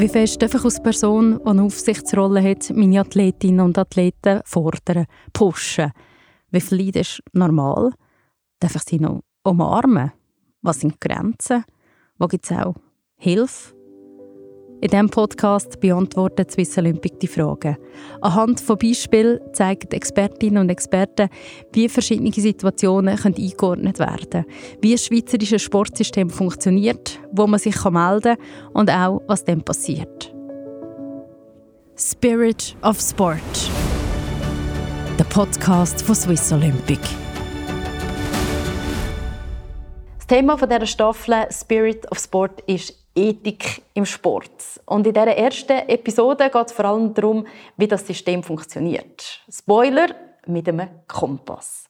Wie fest darf ich als Person, die eine Aufsichtsrolle hat, meine Athletinnen und Athleten fordern, pushen? Wie viel Leid ist normal? Darf ich sie noch umarmen? Was sind Grenzen? Wo gibt es auch Hilfe? In diesem Podcast beantwortet Swiss Olympic die Fragen. Anhand von Beispielen zeigen Expertinnen und Experten, wie verschiedene Situationen eingeordnet werden können, wie das schweizerische Sportsystem funktioniert, wo man sich melden kann und auch, was dann passiert. Spirit of Sport. Der Podcast von Swiss Olympic. Das Thema dieser Staffel Spirit of Sport ist Ethik im Sport. Und in dieser ersten Episode geht es vor allem darum, wie das System funktioniert. Spoiler mit einem Kompass.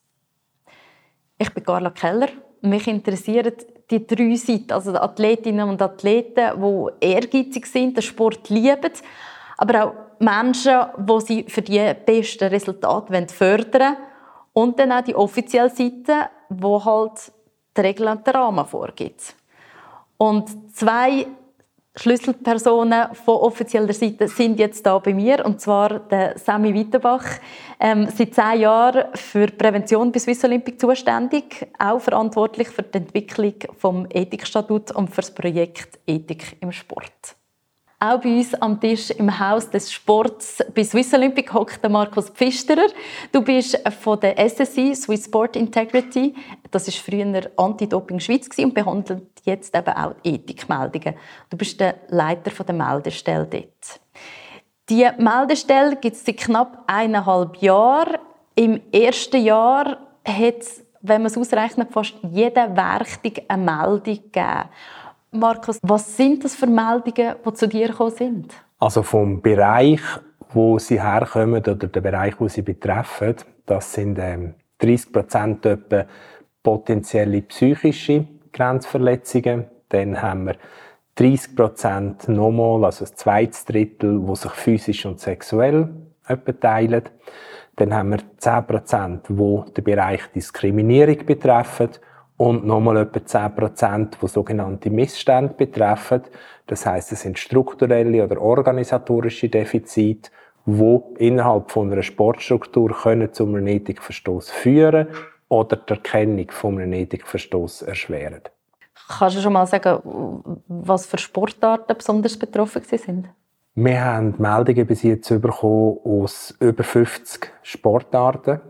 Ich bin Carla Keller. Mich interessieren die drei Seiten, also die Athletinnen und Athleten, die ehrgeizig sind, den Sport lieben, aber auch Menschen, die sie für die besten Resultate fördern wollen. Und dann auch die offizielle Seite, die halt die Regeln und den Rahmen vorgibt. Und zwei Schlüsselpersonen von offizieller Seite sind jetzt da bei mir, und zwar der Sami Witterbach, ähm, seit zehn Jahren für Prävention bei Swiss Olympic zuständig, auch verantwortlich für die Entwicklung vom Ethikstatut und für das Projekt Ethik im Sport. Auch bei uns am Tisch im Haus des Sports bei Swiss Olympic hockt Markus Pfisterer. Du bist von der SSI, Swiss Sport Integrity. Das ist früher Anti-Doping Schweiz und behandelt jetzt eben auch Ethikmeldungen. Du bist der Leiter der Meldestelle dort. Die Meldestelle gibt es seit knapp eineinhalb Jahren. Im ersten Jahr hat es, wenn man es ausrechnet, fast jede Werktung eine Meldung gegeben. Markus, was sind das für Meldungen, die zu dir gekommen sind? Also vom Bereich, wo sie herkommen oder der Bereich, wo sie betreffen, das sind ähm, 30 Prozent potenzielle psychische Grenzverletzungen. Dann haben wir 30 Prozent nochmal, also ein zweites Drittel, wo sich physisch und sexuell teilen. Dann haben wir 10 Prozent, wo den Bereich Diskriminierung betreffen und nochmal etwa 10 Prozent, die sogenannte Missstände betreffen. Das heißt, es sind strukturelle oder organisatorische Defizite, wo innerhalb von einer Sportstruktur können zu einem Ethikverstoß führen oder die Erkennung von einem Ethikverstoß erschweren. Kannst du schon mal sagen, was für Sportarten besonders betroffen sind? Wir haben Meldungen bis jetzt bekommen aus über 50 Sportarten.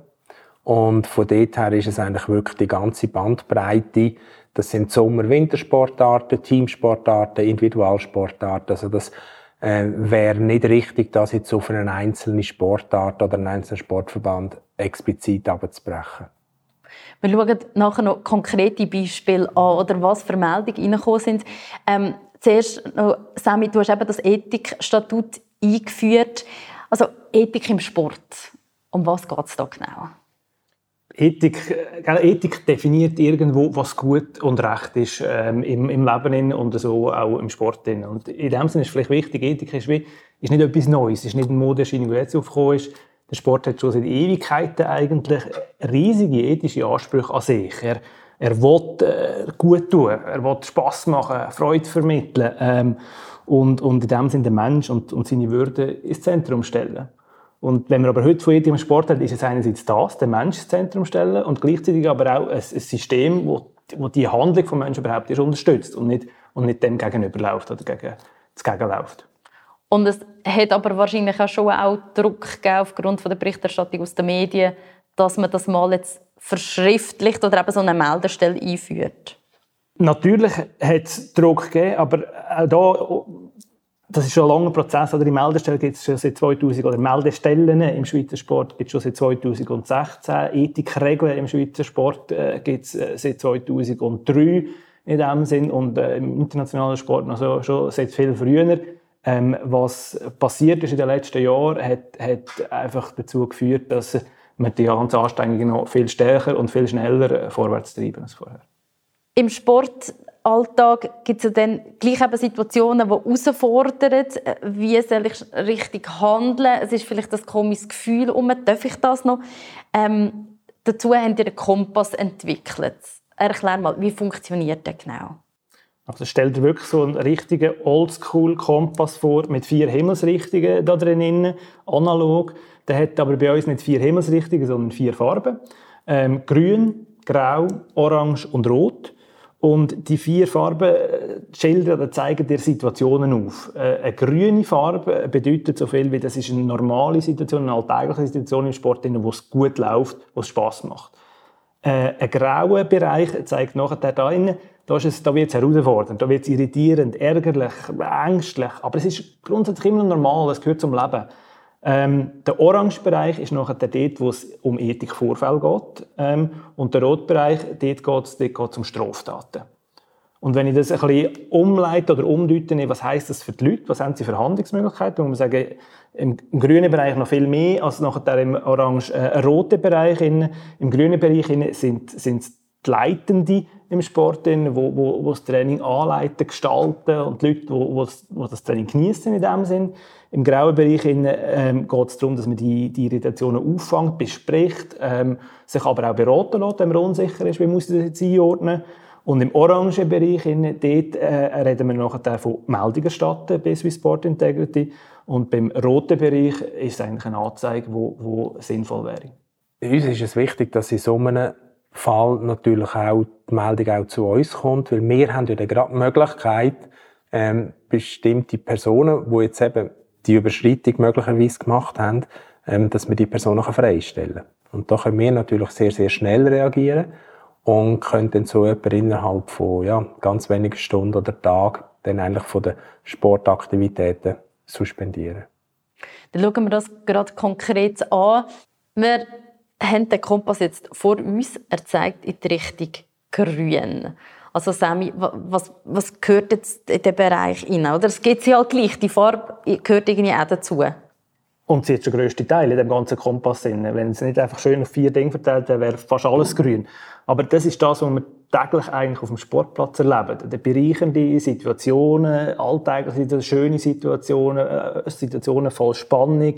Und von dort her ist es eigentlich wirklich die ganze Bandbreite. Das sind Sommer-Wintersportarten, Teamsportarten, Individualsportarten. Also das äh, wäre nicht richtig, das jetzt auf eine einzelne Sportart oder einen einzelnen Sportverband explizit abzubrechen. Wir schauen nachher noch konkrete Beispiele an, oder was für Meldungen reingekommen sind. Ähm, zuerst noch, Sami, du hast eben das Ethikstatut eingeführt. Also Ethik im Sport. Um was geht es da genau? Ethik, äh, Ethik definiert irgendwo, was gut und recht ist ähm, im, im Leben und so auch im Sport. Und in dem Sinne ist vielleicht wichtig, Ethik ist, wie, ist nicht etwas Neues, ist nicht eine Modeerscheinung, die jetzt aufgekommen ist. Der Sport hat schon seit Ewigkeiten eigentlich riesige ethische Ansprüche an sich. Er, er will äh, gut tun, er will Spass machen, Freude vermitteln ähm, und, und in dem Sinne den Mensch und, und seine Würde ins Zentrum stellen. Und wenn wir aber heute von jedem Sport haben, ist es einerseits das, den Mensch ins Zentrum stellen und gleichzeitig aber auch ein, ein System, wo, wo die Handlung des Menschen überhaupt ist unterstützt und nicht, und nicht dem gegenüberläuft oder gegen, das Gegenläuft. Und es hat aber wahrscheinlich auch schon auch Druck gegeben aufgrund von der Berichterstattung aus den Medien, dass man das mal jetzt verschriftlicht oder eben so eine Meldestelle einführt. Natürlich hat es Druck gegeben, aber auch da das ist schon ein langer Prozess. Oder die Meldestelle gibt es schon seit 2000, oder Meldestellen im Schweizer Sport gibt es schon seit 2016. Ethikregeln im Schweizer Sport äh, gibt es äh, seit 2003 in dem Sinn und äh, im internationalen Sport noch so, schon seit viel früher. Ähm, was passiert ist in den letzten Jahren, hat, hat einfach dazu geführt, dass man die ganzen Anstrengungen noch viel stärker und viel schneller äh, vorwärts treiben als vorher. Im Sport Alltag gibt es ja dann gleich eben Situationen, die herausfordern, wie soll ich richtig handeln. Es ist vielleicht das komische Gefühl, um, darf ich das noch? Ähm, dazu haben wir einen Kompass entwickelt. Erklär mal, wie funktioniert der genau? Also stellt wirklich so einen richtigen Oldschool-Kompass vor mit vier Himmelsrichtungen da drin, analog. Der hat aber bei uns nicht vier Himmelsrichtungen, sondern vier Farben. Ähm, grün, grau, orange und rot. Und die vier Farben äh, schildern oder zeigen dir Situationen auf. Äh, eine grüne Farbe bedeutet so viel wie, das ist eine normale Situation, eine alltägliche Situation im Sport, wo es gut läuft, wo es Spass macht. Äh, ein grauer Bereich zeigt nachher da innen, da, da wird es herausfordernd, da wird es irritierend, ärgerlich, ängstlich. Aber es ist grundsätzlich immer normal, es gehört zum Leben. Ähm, der Orange-Bereich ist nachher dort, wo es um Ethikvorfälle geht. Ähm, und der Rot-Bereich, dort geht es um Straftaten. Und wenn ich das ein bisschen umleite oder umdeute, was heisst das für die Leute? Was haben sie für Handlungsmöglichkeiten? Und wir sagen, im, grünen Bereich noch viel mehr als nachher im orange, äh, roten Bereich. In, Im grünen Bereich in, sind, sind die Leitenden im Sport, die wo, das Training anleiten, gestalten und die Leute, wo, wo, das Training genießen in dem Sinn. Im grauen Bereich ähm, geht es darum, dass man die, die Irritationen auffängt, bespricht, ähm, sich aber auch beraten lässt, wenn man unsicher ist, wie muss ich das jetzt einordnen. Und im orangen Bereich, dort äh, reden wir nachher von Meldungen erstatten bei Swiss Sport Integrity. Und beim roten Bereich ist es eigentlich eine Anzeige, die sinnvoll wäre. Uns ist es wichtig, dass in so einem Fall natürlich auch die Meldung auch zu uns kommt, weil wir haben ja dann gerade die Möglichkeit, ähm, bestimmte Personen, die jetzt eben die Überschreitung möglicherweise gemacht haben, ähm, dass wir die Personen freistellen können. Und da können wir natürlich sehr, sehr schnell reagieren und können dann so etwa innerhalb von ja, ganz wenigen Stunden oder Tagen dann eigentlich von den Sportaktivitäten suspendieren. Dann schauen wir das gerade konkret an. Wir haben den Kompass jetzt vor uns, er zeigt in die Richtung grün. Also Sammy, was, was gehört jetzt in diesen Bereich rein? Oder? Es gibt ja halt gleich, die Farbe gehört irgendwie auch dazu. Und sie ist der grösste Teil in dem ganzen Kompass. Wenn es nicht einfach schön auf vier Dinge verteilt wäre, wäre fast alles grün. Aber das ist das, was wir täglich eigentlich auf dem Sportplatz erleben. Die bereichernde Situationen, alltägliche schöne Situationen, äh, Situationen voll Spannung.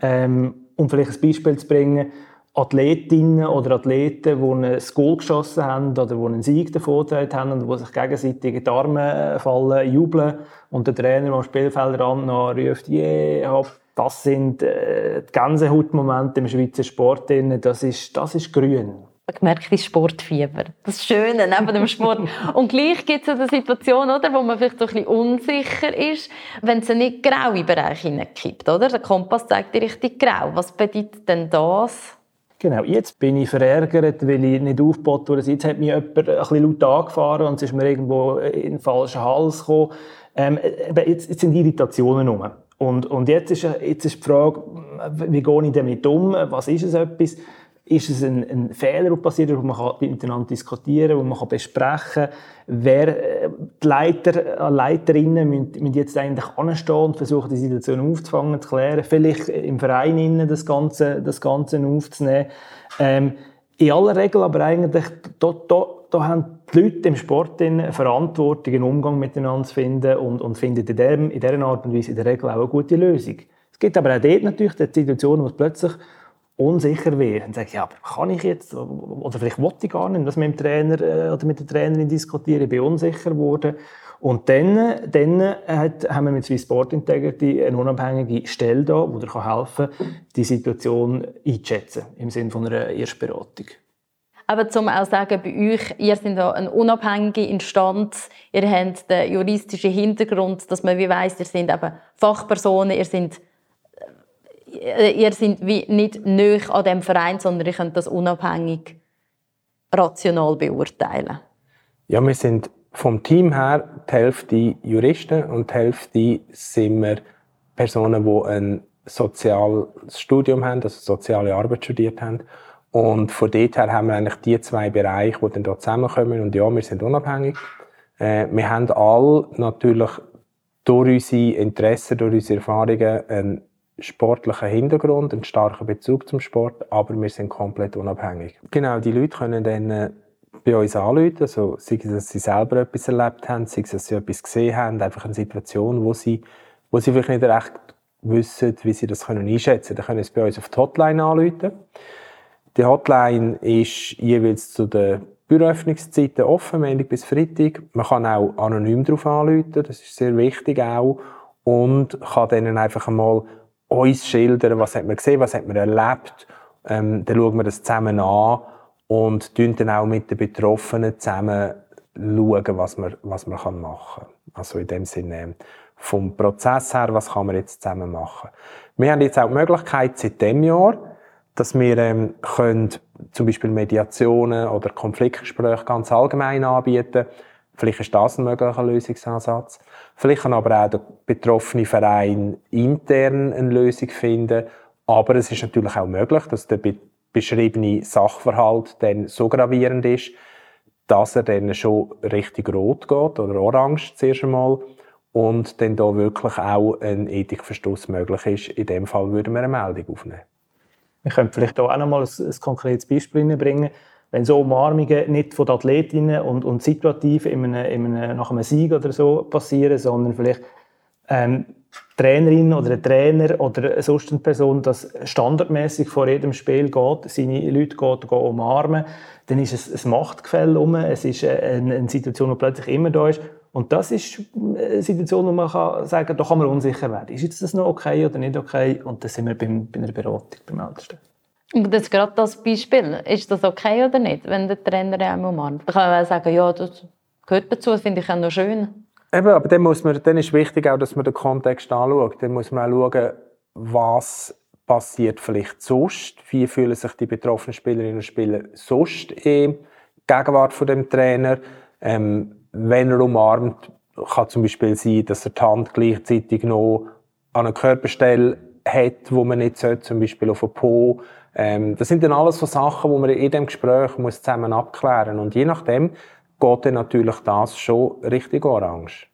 Ähm, um vielleicht ein Beispiel zu bringen, Athletinnen oder Athleten, die ein Goal geschossen haben oder die einen Sieg davongetragen haben und die sich gegenseitig in die Arme fallen, jubeln und der Trainer am Spielfeldrand noch ruft «Yeah!» Das sind äh, die Gänsehautmomente im Schweizer Sport. Das ist, das ist grün. Man merkt das Sportfieber. Das Schöne neben dem Sport. Und gleich gibt es eine Situation, oder, wo man vielleicht so ein bisschen unsicher ist, wenn es nicht graue Bereich hineingekippt. Oder? Der Kompass zeigt die Richtung grau. Was bedeutet denn das? Genau, jetzt bin ich verärgert, weil ich nicht aufgebaut wurde. Jetzt hat mich jemand ein bisschen laut angefahren und es ist mir irgendwo in den falschen Hals gekommen. Ähm, jetzt, jetzt sind Irritationen rum. Und, und jetzt, ist, jetzt ist die Frage, wie gehe ich damit um? Was ist es etwas? Ist es ein, ein Fehler, der passiert wo man kann miteinander diskutieren wo man kann besprechen kann, wer äh, die Leiter, äh, Leiterinnen müssen, müssen jetzt eigentlich anstehen und versuchen, die Situation aufzufangen, zu klären, vielleicht im Verein innen das Ganze, das Ganze aufzunehmen. Ähm, in aller Regel aber eigentlich, da, da, da haben die Leute im Sport eine Verantwortung, einen Umgang miteinander zu finden und, und finden in, dem, in dieser Art und Weise in der Regel auch eine gute Lösung. Es gibt aber auch dort natürlich die Situation, wo es plötzlich unsicher wäre und sagt, ja, aber kann ich jetzt, oder vielleicht wollte ich gar nicht, dass mit dem Trainer äh, oder mit der Trainerin diskutieren, ich bin unsicher geworden. Und dann, dann hat, haben wir mit Swiss Sport Integrity eine unabhängige Stelle da, die dir helfen kann, die Situation einzuschätzen, im Sinne von einer Erstberatung. Aber zum auch sagen, bei euch, ihr seid da eine unabhängige Instanz, ihr habt den juristischen Hintergrund, dass man wie weiss, ihr seid eben Fachpersonen, ihr seid ihr seid wie nicht näher an dem Verein, sondern ihr könnt das unabhängig rational beurteilen. Ja, wir sind vom Team her die Hälfte Juristen und die Hälfte sind wir Personen, die ein soziales Studium haben, also soziale Arbeit studiert haben. Und von dort her haben wir eigentlich die zwei Bereiche, die dann hier zusammenkommen. Und ja, wir sind unabhängig. Äh, wir haben alle natürlich durch unsere Interessen, durch unsere Erfahrungen einen sportlichen Hintergrund, einen starken Bezug zum Sport, aber wir sind komplett unabhängig. Genau, die Leute können dann äh, bei uns anrufen, also sei es, dass sie selber etwas erlebt haben, sei es, dass sie etwas gesehen haben, einfach eine Situation, wo sie, wo sie vielleicht nicht recht wissen, wie sie das können einschätzen können. Dann können sie bei uns auf die Hotline anrufen. Die Hotline ist jeweils zu den Büroöffnungszeiten offen, Montag bis Freitag. Man kann auch anonym darauf anrufen, das ist sehr wichtig auch. Und kann dann einfach einmal uns schildern, was hat man gesehen, was hat man erlebt. Ähm, dann schauen wir das zusammen an und schauen dann auch mit den Betroffenen zusammen schauen, was man, was man machen kann. Also in dem Sinne, vom Prozess her, was kann man jetzt zusammen machen. Wir haben jetzt auch die Möglichkeit seit dem Jahr, dass wir ähm, können zum Beispiel Mediationen oder Konfliktgespräche ganz allgemein anbieten. Vielleicht ist das ein möglicher Lösungsansatz. Vielleicht kann aber auch der betroffene Verein intern eine Lösung finden. Aber es ist natürlich auch möglich, dass der beschriebene Sachverhalt dann so gravierend ist, dass er dann schon richtig rot geht oder orange zuerst einmal und dann da wirklich auch ein Ethikverstoß möglich ist. In dem Fall würden wir eine Meldung aufnehmen. Wir können vielleicht auch noch mal ein, ein konkretes Beispiel bringen. Wenn so Umarmungen nicht von den Athletinnen und, und situativ in einem, in einem, nach einem Sieg oder so passieren, sondern vielleicht ähm, Trainerin oder ein Trainer oder sonst eine Person, das standardmäßig vor jedem Spiel geht, seine Leute geht, geht umarmen, dann ist es ein Machtgefälle um, es ist eine, eine Situation, die plötzlich immer da ist. Und das ist eine Situation, wo man kann sagen da kann man unsicher werden. Ist jetzt das noch okay oder nicht okay? Und dann sind wir beim, bei einer Beratung beim Ältesten. Und ist gerade das Beispiel. Ist das okay oder nicht, wenn der Trainer einmal umarmt? Da kann man sagen, ja, das gehört dazu, das finde ich auch noch schön. Eben, aber dann, muss man, dann ist wichtig auch, dass man den Kontext anschaut. Dann muss man auch schauen, was passiert vielleicht sonst. Wie fühlen sich die betroffenen Spielerinnen und Spieler sonst in Gegenwart von dem Trainer? Ähm, wenn er umarmt, kann zum Beispiel sein, dass er die Hand gleichzeitig noch an einer Körperstelle hat, wo man nicht sollte, zum Beispiel auf den Po. Ähm, das sind dann alles so Sachen, die man in dem Gespräch muss zusammen abklären muss. Und je nachdem geht dann natürlich das schon richtig orange.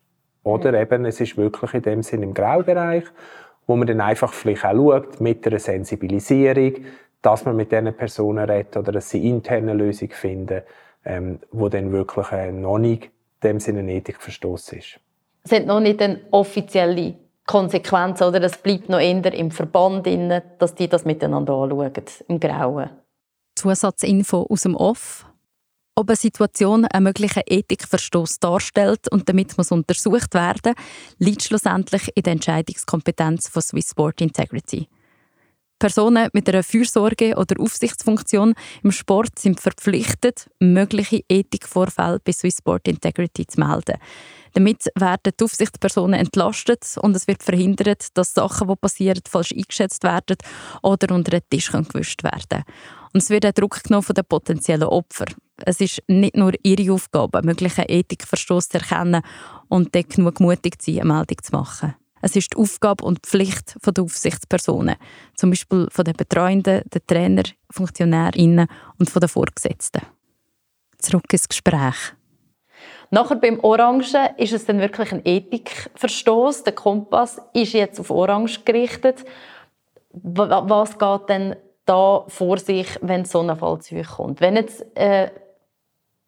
Oder mhm. eben, es ist wirklich in dem Sinn im Graubereich, wo man dann einfach vielleicht auch schaut, mit einer Sensibilisierung, dass man mit diesen Personen redet oder dass sie interne Lösung finden, ähm, wo dann wirklich äh, noch nicht in dem Sinne ein Ethikverstoß ist. Es hat noch nicht eine offizielle Konsequenz, oder? Das bleibt noch eher im Verband, dass die das miteinander anschauen, im Grauen. Zusatzinfo aus dem Off ob eine Situation einen möglichen Ethikverstoß darstellt und damit muss untersucht werden, liegt schlussendlich in der Entscheidungskompetenz von Swiss Sport Integrity. Personen mit einer Fürsorge- oder Aufsichtsfunktion im Sport sind verpflichtet, mögliche Ethikvorfälle bei Swiss Sport Integrity zu melden. Damit werden die Aufsichtspersonen entlastet und es wird verhindert, dass Sachen, die passieren, falsch eingeschätzt werden oder unter den Tisch gewischt werden. Und es wird auch Druck genommen von den potenziellen Opfern. Es ist nicht nur ihre Aufgabe, möglichen Ethikverstoß zu erkennen und dann genug mutig zu sein, eine Meldung zu machen. Es ist die Aufgabe und die Pflicht der Aufsichtspersonen, zum Beispiel von den Betreuenden, den Trainer, Funktionärinnen und von den Vorgesetzten. Zurück ins Gespräch. Nachher beim Orangen ist es dann wirklich ein Ethikverstoß. Der Kompass ist jetzt auf Orange gerichtet. Was geht denn da vor sich, wenn so ein Fall zu kommt? Wenn jetzt äh,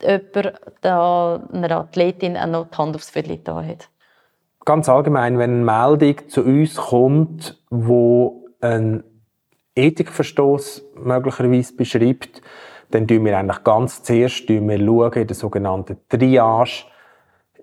jemand, da, einer Athletin, auch noch die Hand aufs Viertel hat? Ganz allgemein, wenn eine Meldung zu uns kommt, wo ein Ethikverstoß möglicherweise beschreibt, dann schauen wir eigentlich ganz zuerst wir schauen in der sogenannten Triage,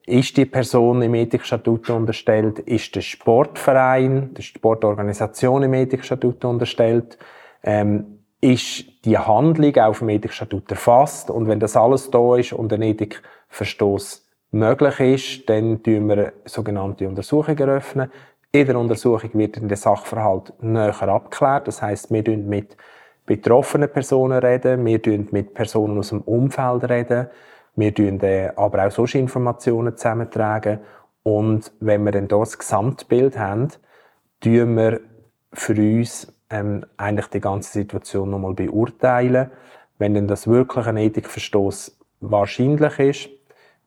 ist die Person im Ethikstatut unterstellt, ist der Sportverein, die Sportorganisation im Ethikstatut unterstellt, ähm, ist die Handlung auf dem Ethikstatut erfasst? Und wenn das alles da ist und ein Ethikverstoß möglich ist, dann tun wir sogenannte Untersuchung eröffnen. In der Untersuchung wird der Sachverhalt näher abgeklärt. Das heißt, wir reden mit betroffenen Personen reden, wir reden mit Personen aus dem Umfeld reden, wir äh, aber auch solche Informationen zusammentragen. Und wenn wir dann hier das Gesamtbild haben, tun wir für uns ähm, eigentlich die ganze Situation nochmal beurteilen. Wenn denn das wirklich ein Ethikverstoß wahrscheinlich ist,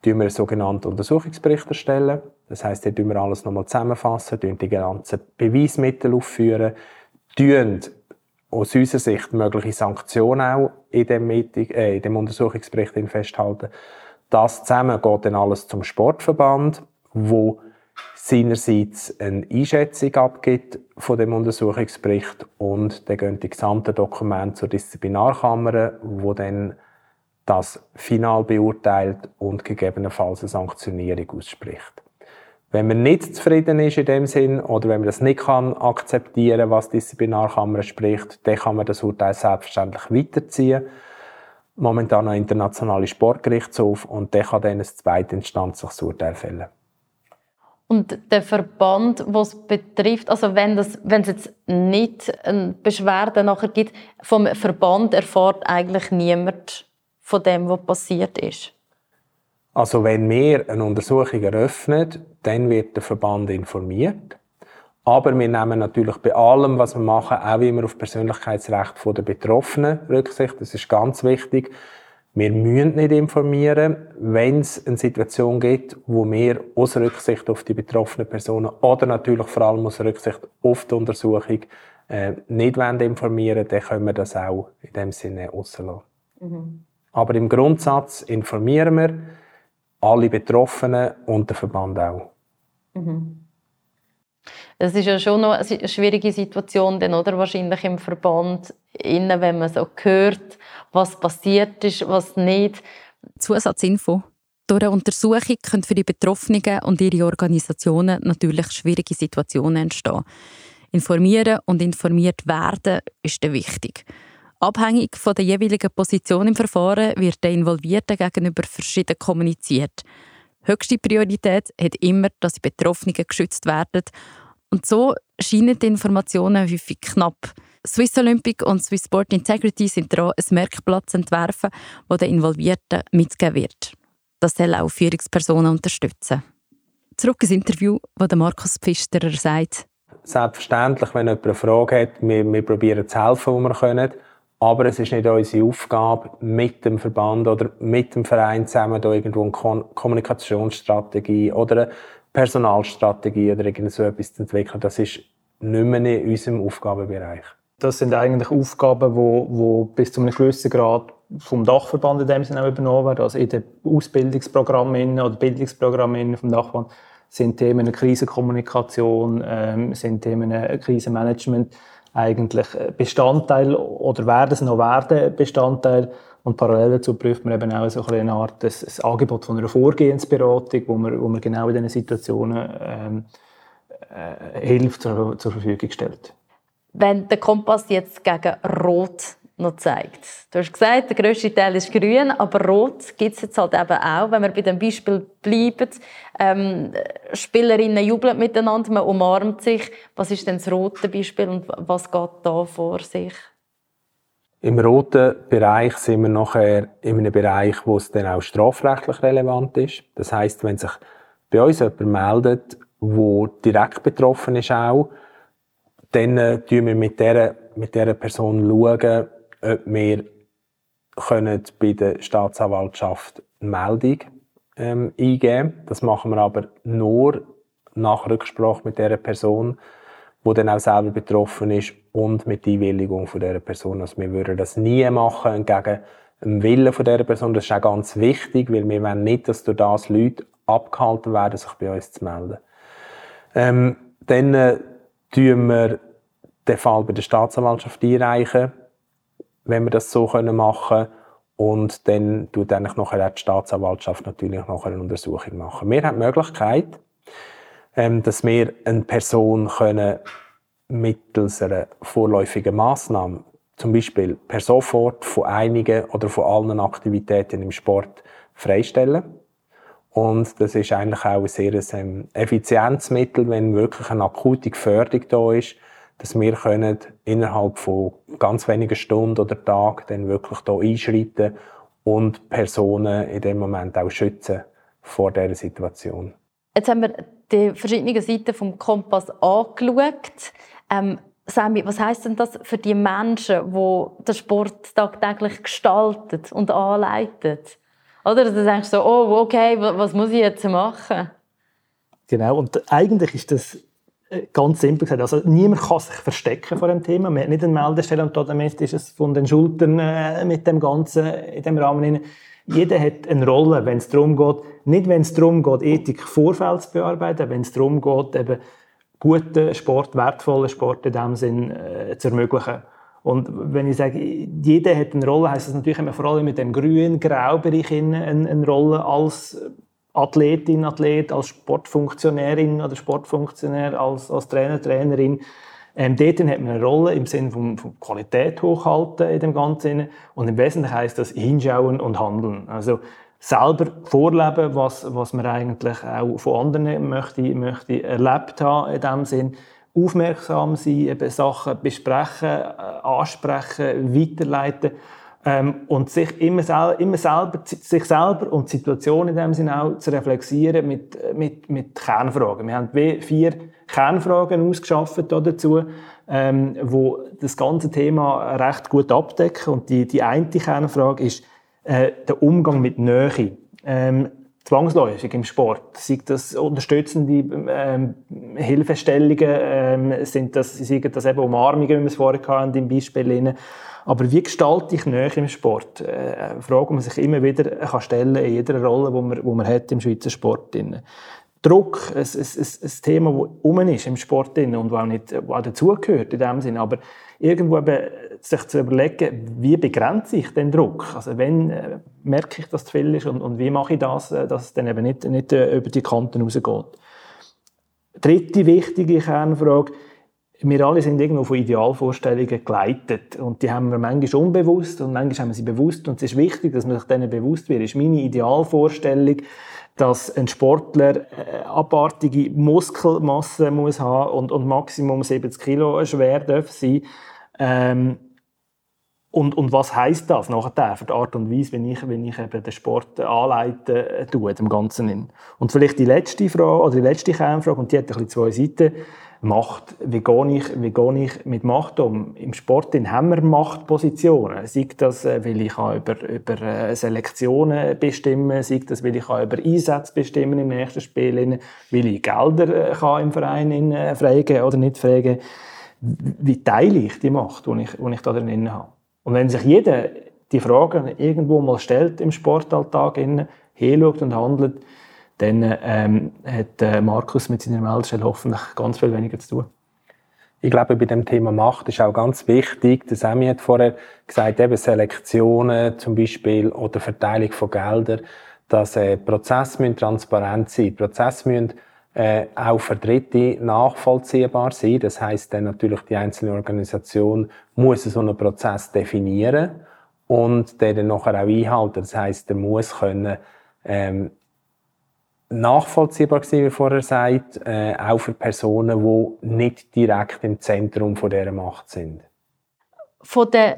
tun wir einen sogenannten Untersuchungsbericht erstellen. Das heißt, hier tun wir alles nochmal zusammenfassen, tun die ganzen Beweismittel aufführen, tun aus unserer Sicht mögliche Sanktionen auch in dem, Meeting, äh, in dem Untersuchungsbericht festhalten. Das zusammen geht dann alles zum Sportverband, wo seinerseits eine Einschätzung abgibt von dem Untersuchungsbericht und dann gehen die gesamten Dokumente zur Disziplinarkammer, wo dann das final beurteilt und gegebenenfalls eine Sanktionierung ausspricht. Wenn man nicht zufrieden ist in dem Sinn oder wenn man das nicht kann akzeptieren, was die Disziplinarkammer spricht, dann kann man das Urteil selbstverständlich weiterziehen. Momentan noch internationale Sportgerichtshof und der kann dann ein zweitinstanzliches Urteil fällen. Und der Verband, was betrifft, also wenn, das, wenn es jetzt nicht eine Beschwerde nachher gibt, vom Verband erfährt eigentlich niemand von dem, was passiert ist? Also wenn wir eine Untersuchung eröffnen, dann wird der Verband informiert. Aber wir nehmen natürlich bei allem, was wir machen, auch immer auf Persönlichkeitsrecht der Betroffenen Rücksicht. Das ist ganz wichtig. Wir müssen nicht informieren, wenn es eine Situation gibt, wo wir aus Rücksicht auf die betroffenen Personen oder natürlich vor allem aus Rücksicht auf die Untersuchung äh, nicht informieren wollen, dann können wir das auch in dem Sinne rauslassen. Mhm. Aber im Grundsatz informieren wir, alle Betroffenen und der Verband auch. Mhm. Das ist ja schon noch eine schwierige Situation, denn, oder? Wahrscheinlich im Verband, innen, wenn man so hört, was passiert ist, was nicht. Zusatzinfo. Durch eine Untersuchung können für die Betroffenen und ihre Organisationen natürlich schwierige Situationen entstehen. Informieren und informiert werden ist wichtig. Abhängig von der jeweiligen Position im Verfahren wird der Involvierten gegenüber verschieden kommuniziert. Höchste Priorität hat immer, dass die Betroffenen geschützt werden. Und so scheinen die Informationen häufig knapp. Swiss Olympic und Swiss Sport Integrity sind daran, ein Merkblatt zu entwerfen, das den Involvierten mitgegeben wird. Das soll auch Führungspersonen unterstützen. Zurück ins Interview, wo Markus Pfisterer sagt. Selbstverständlich, wenn jemand eine Frage hat, wir, wir probieren zu helfen, wo wir können. Aber es ist nicht unsere Aufgabe, mit dem Verband oder mit dem Verein zusammen da irgendwo eine Kommunikationsstrategie oder eine Personalstrategie oder irgend so etwas zu entwickeln. Das ist nicht mehr in unserem Aufgabenbereich. Das sind eigentlich Aufgaben, die wo, wo bis zu einem gewissen Grad vom Dachverband in dem Sinne übernommen werden. Also in den Ausbildungsprogrammen oder Bildungsprogrammen vom Dachverband sind Themen Krisenkommunikation, ähm, sind Themen Krisenmanagement eigentlich Bestandteil oder werden es noch werden Bestandteil und parallel dazu prüft man eben auch so eine Art das, das Angebot von einer Vorgehensberatung, wo man, wo man genau in diesen Situationen ähm, äh, Hilfe zur, zur Verfügung stellt. Wenn der Kompass jetzt gegen Rot noch zeigt. Du hast gesagt, der grösste Teil ist grün, aber rot gibt es jetzt halt eben auch. Wenn wir bei dem Beispiel bleiben, ähm, Spielerinnen jubeln miteinander, man umarmt sich. Was ist denn das rote Beispiel und was geht da vor sich? Im roten Bereich sind wir nachher in einem Bereich, wo es dann auch strafrechtlich relevant ist. Das heißt, wenn sich bei uns jemand meldet, wo direkt betroffen ist auch, dann äh, wir mit dieser, mit dieser Person schauen, ob wir können bei der Staatsanwaltschaft eine Meldung ähm, eingeben Das machen wir aber nur nach Rücksprache mit der Person, wo dann auch selber betroffen ist und mit Einwilligung von der Person. Also wir würden das nie machen entgegen dem Willen von der Person. Das ist auch ganz wichtig, weil wir wollen nicht, dass durch das Leute abgehalten werden, sich bei uns zu melden. Ähm, dann äh, tun wir den Fall bei der Staatsanwaltschaft einreichen wenn wir das so können machen und dann tut eigentlich nachher die Staatsanwaltschaft natürlich noch eine Untersuchung machen. Wir haben die Möglichkeit, ähm, dass wir eine Person können mittels einer vorläufigen Maßnahme, zum Beispiel per sofort von einigen oder von allen Aktivitäten im Sport freistellen. Und das ist eigentlich auch ein sehr ähm, effizientes Mittel, wenn wirklich eine akute Gefährdung da ist, dass wir können innerhalb von ganz wenigen Stunden oder Tagen dann wirklich da einschreiten und Personen in dem Moment auch schützen vor dieser Situation. Jetzt haben wir die verschiedenen Seiten vom Kompass angeschaut. Ähm, Sammy, was heißt denn das für die Menschen, die den Sport tagtäglich gestalten und anleiten? Oder? Du denkst so, oh, okay, was muss ich jetzt machen? Genau, und eigentlich ist das ganz simpel gesagt, also niemand kann sich verstecken vor dem Thema. Man hat nicht eine Meldestelle und damit ist es von den Schultern äh, mit dem Ganzen in dem Rahmen. Rein. Jeder hat eine Rolle, wenn es darum geht, nicht wenn es darum geht, Ethik Vorfälle zu bearbeiten, wenn es darum geht, eben guten Sport, wertvollen Sport in dem Sinn äh, zu ermöglichen. Und wenn ich sage, jeder hat eine Rolle, heißt das natürlich immer vor allem mit dem grün-grau-Bereich eine, eine Rolle als Athletin, Athlet, als Sportfunktionärin oder Sportfunktionär, als, als Trainer, Trainerin. Ähm, dort hat man eine Rolle im Sinne von, von, Qualität hochhalten in dem Ganzen. Und im Wesentlichen heißt das hinschauen und handeln. Also selber vorleben, was, was man eigentlich auch von anderen möchte, möchte erlebt haben in dem Sinn. Aufmerksam sein, eben Sachen besprechen, äh, ansprechen, weiterleiten ähm, und sich immer, sel immer selber, sich selber und die Situation in dem Sinne auch zu reflektieren mit, mit, mit Kernfragen. Wir haben vier Kernfragen ausgeschafft dazu, ähm, wo das ganze Thema recht gut abdecken. Und die, die eine Kernfrage ist äh, der Umgang mit Nähe. Ähm, zwangsläufig im Sport. Sei das unterstützende ähm, Hilfestellungen, ähm, sind das, sind das eben Umarmungen, wie wir es vorher hatten, im Beispiel. Aber wie gestalte ich Nähe im Sport? Äh, eine Frage, die man sich immer wieder kann stellen in jeder Rolle, die man, die man hat im Schweizer Sport. Hat. Druck, ein, ein, ein Thema, das um ist im Sport und das auch, nicht, auch dazugehört in dem Sinne. Aber irgendwo eben sich zu überlegen, wie begrenze ich den Druck? Also wenn äh, merke ich, dass es zu viel ist und, und wie mache ich das, äh, dass es dann eben nicht, nicht äh, über die Kanten rausgeht? Dritte wichtige Kernfrage, wir alle sind irgendwo von Idealvorstellungen geleitet und die haben wir manchmal unbewusst und manchmal haben wir sie bewusst und es ist wichtig, dass man sich denen bewusst wird. Ist meine Idealvorstellung, dass ein Sportler äh, abartige Muskelmasse muss haben und, und Maximum 70 Kilo schwer darf sein. Ähm, und, und was heißt das nachher für die Art und Weise, wenn ich, wenn ich eben den Sport anleite, äh, tue, dem Ganzen. Und vielleicht die letzte Frage, oder die letzte Kernfrage, und die hat ein bisschen zwei Seiten. Macht. Wie gehe ich, wie gehe ich mit Macht um? Im Sport haben wir Machtpositionen. Sei das, äh, weil ich über, über äh, Selektionen bestimmen sei das, weil ich über Einsätze bestimmen im nächsten Spiel, weil ich Gelder kann im Verein fragen oder nicht fragen. Wie teile ich die Macht, die ich, die ich da drin habe? Und wenn sich jeder die Fragen irgendwo mal stellt im Sportalltag, hinschaut und handelt, dann ähm, hat äh, Markus mit seiner Meldestelle hoffentlich ganz viel weniger zu tun. Ich glaube, bei dem Thema Macht ist auch ganz wichtig, der Sami hat vorher gesagt, eben Selektionen zum Beispiel oder Verteilung von Geldern, dass äh, Prozesse müssen transparent sein. Prozesse müssen äh, auch für Dritte nachvollziehbar sein. Das heißt, dann natürlich die einzelne Organisation muss so einen Prozess definieren und den dann nachher auch einhalten. Das heißt, der muss können ähm, nachvollziehbar sein, wie vorher sagt, äh, auch für Personen, die nicht direkt im Zentrum von dieser Macht sind. Von den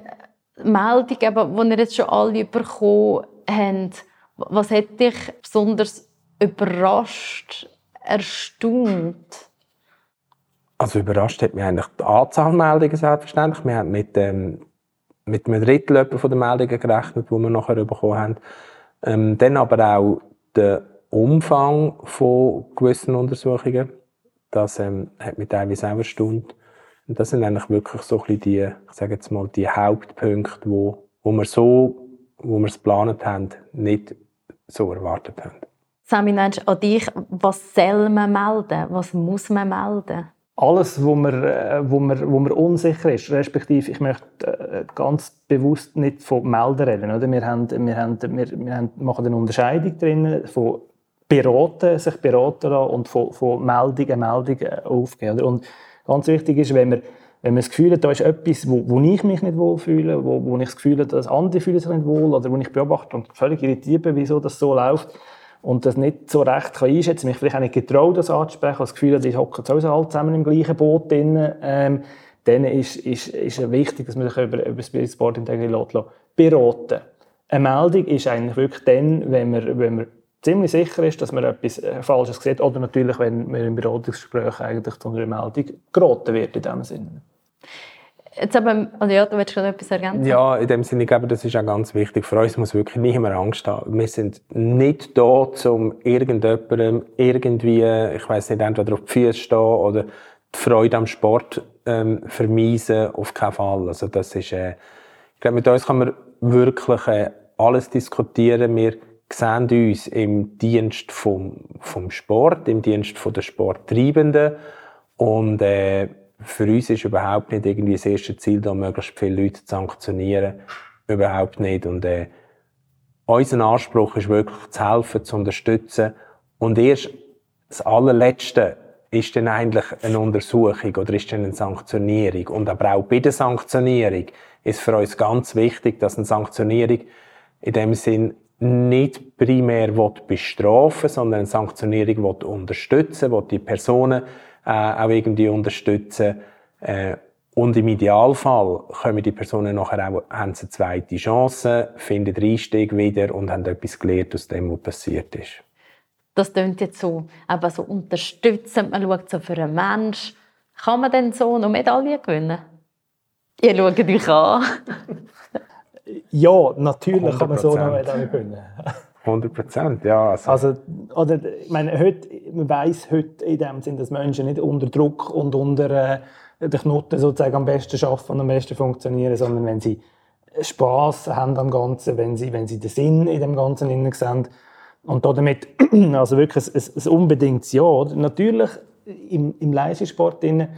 Meldungen, die ihr jetzt schon alle bekommen habt, was hat dich besonders überrascht, erstaunt? Also überrascht hat mich eigentlich die Anzahl Meldungen selbstverständlich. Wir haben mit, ähm, mit einem Drittel von den Meldungen gerechnet, die wir nachher bekommen haben. Ähm, dann aber auch der Umfang von gewissen Untersuchungen. Das ähm, hat mich teilweise auch erstaunt. Und das sind eigentlich wirklich so ein die, ich sage jetzt mal, die Hauptpunkte, wo, wo wir so, wo wir es geplant haben, nicht so erwartet haben. Sami, an dich, was soll man melden? Was muss man melden? alles, wo man, äh, wo, man, wo man unsicher ist, respektive ich möchte äh, ganz bewusst nicht von Melden reden. Oder? Wir, haben, wir, haben, wir, wir machen eine Unterscheidung drin von beraten, sich beraten lassen und von, von Meldungen, Meldungen aufgeben. Und ganz wichtig ist, wenn man, wenn man das Gefühl hat, da ist etwas, wo, wo ich mich nicht wohlfühle, wo, wo ich das Gefühl habe, dass andere fühlen sich nicht wohl oder wo ich beobachte und völlig irritiert bin, wieso das so läuft und das nicht so recht kann einschätzen mich vielleicht auch nicht getraut, das anzusprechen, das Gefühl habe, ich hocke sowieso alle zusammen im gleichen Boot drin, ähm, dann ist, ist, ist wichtig, dass man sich über, über Spirit Sport Integrity beraten Eine Meldung ist eigentlich wirklich dann, wenn man, wenn man ziemlich sicher ist, dass man etwas äh, Falsches sieht. Oder natürlich, wenn man im Beratungsgespräch eigentlich zu einer Meldung geraten wird in diesem Sinne. Jetzt aber, also ja, du willst schon etwas ergänzen? Ja, in dem Sinne, ich glaube, das ist auch ganz wichtig. Für uns muss wirklich mehr Angst haben. Wir sind nicht da, um irgendjemandem irgendwie, ich weiß nicht, entweder auf die Füße stehen oder die Freude am Sport ähm, vermeisen, auf keinen Fall. Also das ist, äh, ich glaube, mit uns kann man wirklich äh, alles diskutieren. Wir sehen uns im Dienst vom, vom Sport, im Dienst von der Sporttreibenden und äh, für uns ist überhaupt nicht irgendwie das erste Ziel, da möglichst viele Leute zu sanktionieren. Überhaupt nicht. Und äh, unser Anspruch ist wirklich zu helfen, zu unterstützen. Und erst das allerletzte ist dann eigentlich eine Untersuchung oder ist dann eine Sanktionierung. Und aber auch bei der Sanktionierung ist für uns ganz wichtig, dass eine Sanktionierung in dem Sinn nicht primär bestrafen sondern eine Sanktionierung unterstützen will, die Personen äh, auch irgendwie unterstützen. Äh, und im Idealfall kommen die Personen nachher auch, haben eine zweite Chance, finden den Einstieg wieder und haben etwas gelernt aus dem, was passiert ist. Das klingt jetzt so, aber so unterstützend, man schaut so für einen Menschen. Kann man denn so noch Medaillen gewinnen? Ihr schaut euch an. ja, natürlich 100%. kann man so noch Medaillen gewinnen. 100 Prozent, ja. Also. also, oder, ich meine, heute, man weiss heute in dem Sinn, dass Menschen nicht unter Druck und unter äh, den Knoten sozusagen am besten arbeiten und am besten funktionieren, sondern wenn sie Spass haben am Ganzen, wenn sie, wenn sie den Sinn in dem Ganzen sehen, und damit, also wirklich ein, ein unbedingtes Ja. Natürlich, im, im Leistungssport geht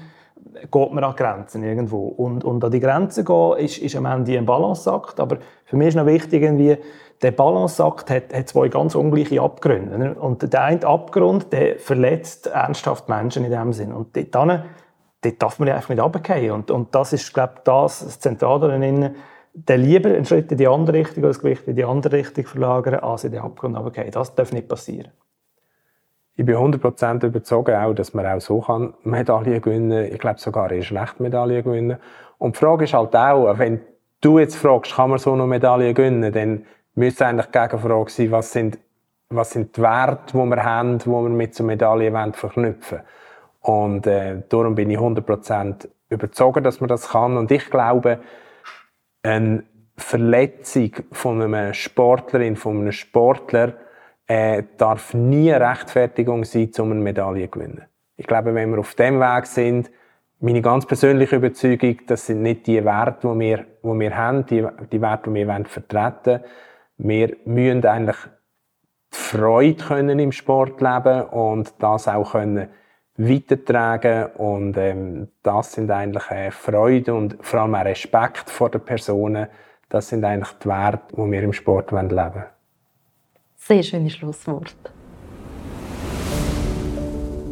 man an Grenzen irgendwo. Und, und an die Grenzen gehen ist, ist am Ende ein Balanceakt. Aber für mich ist noch wichtig, irgendwie, der Balanceakt hat, hat zwei ganz ungleiche Abgründe. Ne? Und der eine Abgrund, der verletzt ernsthaft Menschen in dem Sinn. Und dort, dort darf man einfach nicht runterfallen. Und, und das ist, glaube ich, das, Zentrale darin, dann lieber einen Schritt in die andere Richtung oder das Gewicht in die andere Richtung verlagern, als in den Abgrund runtergehen. Das darf nicht passieren. Ich bin 100% überzeugt, auch, dass man auch so kann Medaillen gewinnen kann. Ich glaube sogar erst schlecht Medaillen gewinnen. Und die Frage ist halt auch, wenn du jetzt fragst, kann man so eine Medaille gewinnen, dann müsste eigentlich die Gegenfrage sein, was sind, was sind die Werte, die wir haben, die wir mit so Medaillen verknüpfen wollen. Und äh, darum bin ich 100% überzeugt, dass man das kann. Und ich glaube, eine Verletzung von einer Sportlerin, von einem Sportler, äh, darf nie eine Rechtfertigung sein, um eine Medaille zu gewinnen. Ich glaube, wenn wir auf dem Weg sind, meine ganz persönliche Überzeugung, das sind nicht die Werte, die wir, die wir haben, die, die Werte, die wir wollen vertreten Wir müssen eigentlich die Freude können im Sport leben und das auch können weitertragen und ähm, das sind eigentlich äh, Freude und vor allem auch Respekt vor den Personen. Das sind eigentlich die Werte, die wir im Sport leben wollen. Sehr schönes Schlusswort.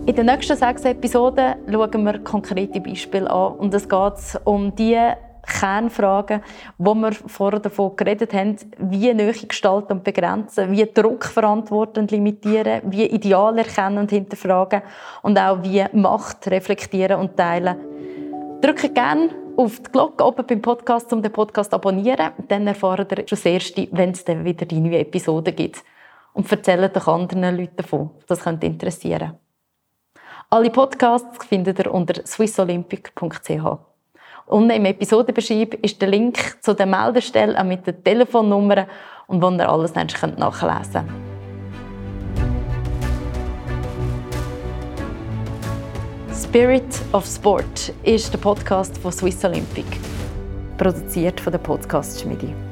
In den nächsten sechs Episoden schauen wir konkrete Beispiele an und es geht um die Kernfragen, wo wir vorher davon geredet haben, wie Nähe gestalten und begrenzen, wie Druck verantworten und limitieren, wie Ideale erkennen und hinterfragen und auch wie Macht reflektieren und teilen. Drücke gerne auf die Glocke oben beim Podcast, um den Podcast zu abonnieren. Dann erfahrt ihr schon das Erste, wenn es dann wieder die neue Episode gibt. Und erzählt doch anderen Leuten davon. Das könnte interessieren. Alle Podcasts findet ihr unter swissolympic.ch. Unten im Episodenbeschreib ist der Link zu der Meldestelle mit der Telefonnummer und wo ihr alles nachlesen könnt. Spirit of Sport ist der Podcast von Swiss Olympic, produziert von der Podcast Schmiede.